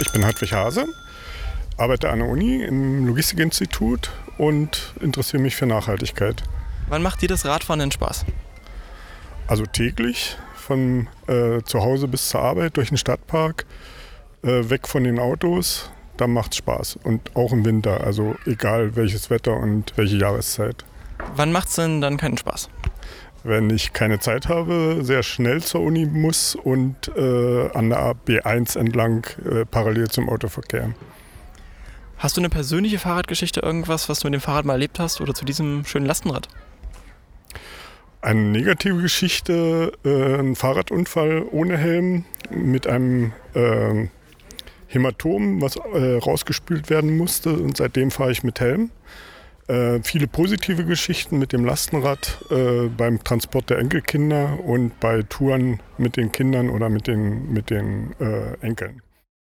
Ich bin Hartwig Hase, arbeite an der Uni im Logistikinstitut und interessiere mich für Nachhaltigkeit. Wann macht dir das Radfahren denn Spaß? Also täglich, von äh, zu Hause bis zur Arbeit, durch den Stadtpark, äh, weg von den Autos, da macht es Spaß. Und auch im Winter, also egal welches Wetter und welche Jahreszeit. Wann macht es denn dann keinen Spaß? Wenn ich keine Zeit habe, sehr schnell zur Uni muss und äh, an der B1 entlang äh, parallel zum Autoverkehr. Hast du eine persönliche Fahrradgeschichte, irgendwas, was du mit dem Fahrrad mal erlebt hast oder zu diesem schönen Lastenrad? Eine negative Geschichte, äh, ein Fahrradunfall ohne Helm mit einem äh, Hämatom, was äh, rausgespült werden musste und seitdem fahre ich mit Helm. Äh, viele positive Geschichten mit dem Lastenrad äh, beim Transport der Enkelkinder und bei Touren mit den Kindern oder mit den, mit den äh, Enkeln.